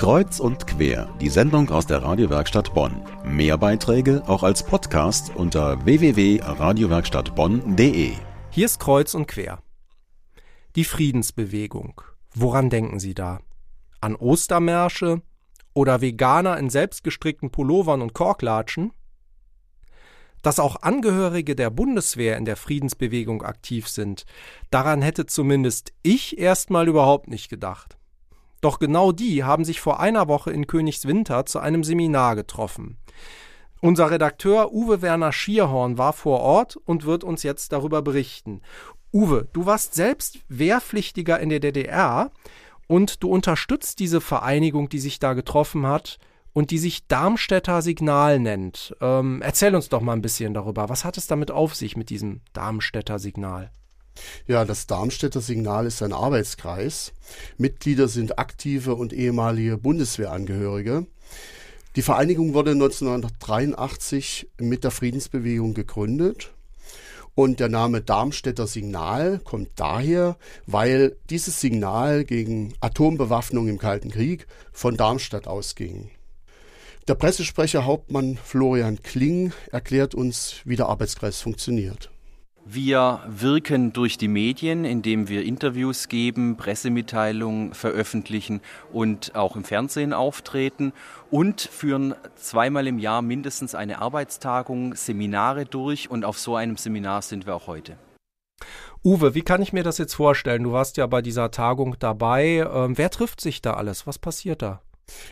Kreuz und quer, die Sendung aus der Radiowerkstatt Bonn. Mehr Beiträge auch als Podcast unter www.radiowerkstattbonn.de. Hier ist Kreuz und quer. Die Friedensbewegung. Woran denken Sie da? An Ostermärsche oder Veganer in selbstgestrickten Pullovern und Korklatschen? Dass auch Angehörige der Bundeswehr in der Friedensbewegung aktiv sind, daran hätte zumindest ich erstmal überhaupt nicht gedacht. Doch genau die haben sich vor einer Woche in Königswinter zu einem Seminar getroffen. Unser Redakteur Uwe Werner Schierhorn war vor Ort und wird uns jetzt darüber berichten. Uwe, du warst selbst Wehrpflichtiger in der DDR und du unterstützt diese Vereinigung, die sich da getroffen hat und die sich Darmstädter Signal nennt. Ähm, erzähl uns doch mal ein bisschen darüber. Was hat es damit auf sich mit diesem Darmstädter Signal? Ja, das Darmstädter Signal ist ein Arbeitskreis. Mitglieder sind aktive und ehemalige Bundeswehrangehörige. Die Vereinigung wurde 1983 mit der Friedensbewegung gegründet. Und der Name Darmstädter Signal kommt daher, weil dieses Signal gegen Atombewaffnung im Kalten Krieg von Darmstadt ausging. Der Pressesprecher Hauptmann Florian Kling erklärt uns, wie der Arbeitskreis funktioniert. Wir wirken durch die Medien, indem wir Interviews geben, Pressemitteilungen veröffentlichen und auch im Fernsehen auftreten und führen zweimal im Jahr mindestens eine Arbeitstagung, Seminare durch und auf so einem Seminar sind wir auch heute. Uwe, wie kann ich mir das jetzt vorstellen? Du warst ja bei dieser Tagung dabei. Ähm, wer trifft sich da alles? Was passiert da?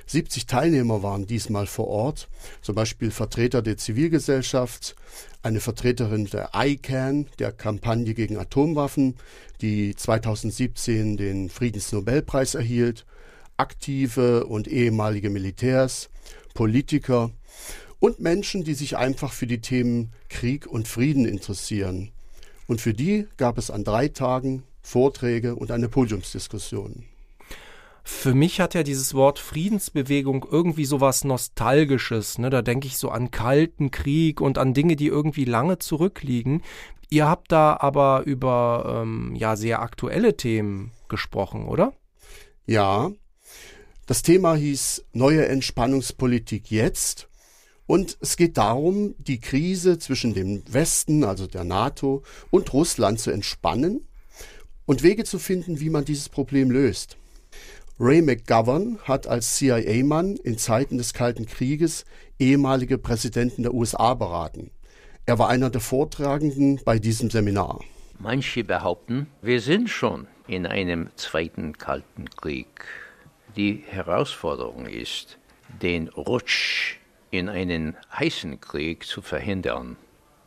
70 Teilnehmer waren diesmal vor Ort, zum Beispiel Vertreter der Zivilgesellschaft, eine Vertreterin der ICANN, der Kampagne gegen Atomwaffen, die 2017 den Friedensnobelpreis erhielt, aktive und ehemalige Militärs, Politiker und Menschen, die sich einfach für die Themen Krieg und Frieden interessieren. Und für die gab es an drei Tagen Vorträge und eine Podiumsdiskussion. Für mich hat ja dieses Wort Friedensbewegung irgendwie so was Nostalgisches. Ne? Da denke ich so an Kalten Krieg und an Dinge, die irgendwie lange zurückliegen. Ihr habt da aber über ähm, ja sehr aktuelle Themen gesprochen, oder? Ja. Das Thema hieß Neue Entspannungspolitik jetzt. Und es geht darum, die Krise zwischen dem Westen, also der NATO, und Russland zu entspannen und Wege zu finden, wie man dieses Problem löst. Ray McGovern hat als CIA-Mann in Zeiten des Kalten Krieges ehemalige Präsidenten der USA beraten. Er war einer der Vortragenden bei diesem Seminar. Manche behaupten, wir sind schon in einem zweiten Kalten Krieg. Die Herausforderung ist, den Rutsch in einen heißen Krieg zu verhindern.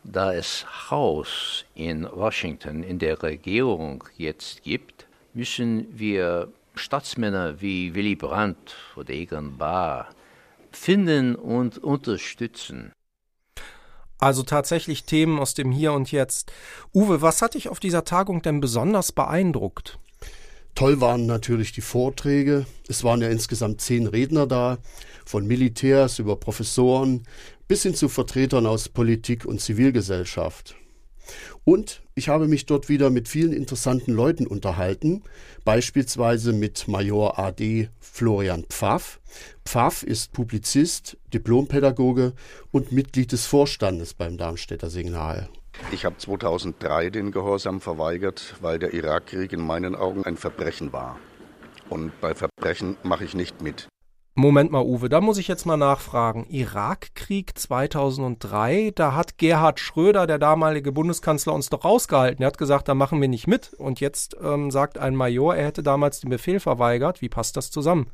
Da es Chaos in Washington in der Regierung jetzt gibt, müssen wir Staatsmänner wie Willy Brandt oder Egon Bahr finden und unterstützen. Also tatsächlich Themen aus dem Hier und Jetzt. Uwe, was hat dich auf dieser Tagung denn besonders beeindruckt? Toll waren natürlich die Vorträge. Es waren ja insgesamt zehn Redner da, von Militärs über Professoren bis hin zu Vertretern aus Politik und Zivilgesellschaft. Und ich habe mich dort wieder mit vielen interessanten Leuten unterhalten, beispielsweise mit Major AD Florian Pfaff. Pfaff ist Publizist, Diplompädagoge und Mitglied des Vorstandes beim Darmstädter Signal. Ich habe 2003 den Gehorsam verweigert, weil der Irakkrieg in meinen Augen ein Verbrechen war. Und bei Verbrechen mache ich nicht mit. Moment mal, Uwe, da muss ich jetzt mal nachfragen. Irakkrieg 2003, da hat Gerhard Schröder, der damalige Bundeskanzler, uns doch rausgehalten. Er hat gesagt, da machen wir nicht mit. Und jetzt ähm, sagt ein Major, er hätte damals den Befehl verweigert. Wie passt das zusammen?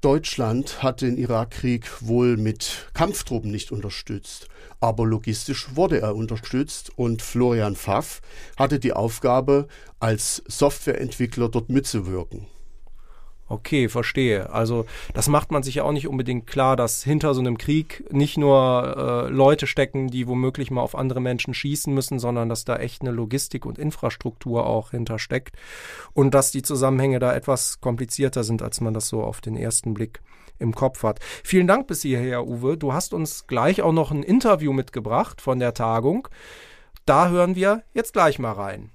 Deutschland hat den Irakkrieg wohl mit Kampftruppen nicht unterstützt, aber logistisch wurde er unterstützt und Florian Pfaff hatte die Aufgabe, als Softwareentwickler dort mitzuwirken. Okay, verstehe. Also das macht man sich ja auch nicht unbedingt klar, dass hinter so einem Krieg nicht nur äh, Leute stecken, die womöglich mal auf andere Menschen schießen müssen, sondern dass da echt eine Logistik und Infrastruktur auch hintersteckt und dass die Zusammenhänge da etwas komplizierter sind, als man das so auf den ersten Blick im Kopf hat. Vielen Dank bis hierher, Uwe. Du hast uns gleich auch noch ein Interview mitgebracht von der Tagung. Da hören wir jetzt gleich mal rein.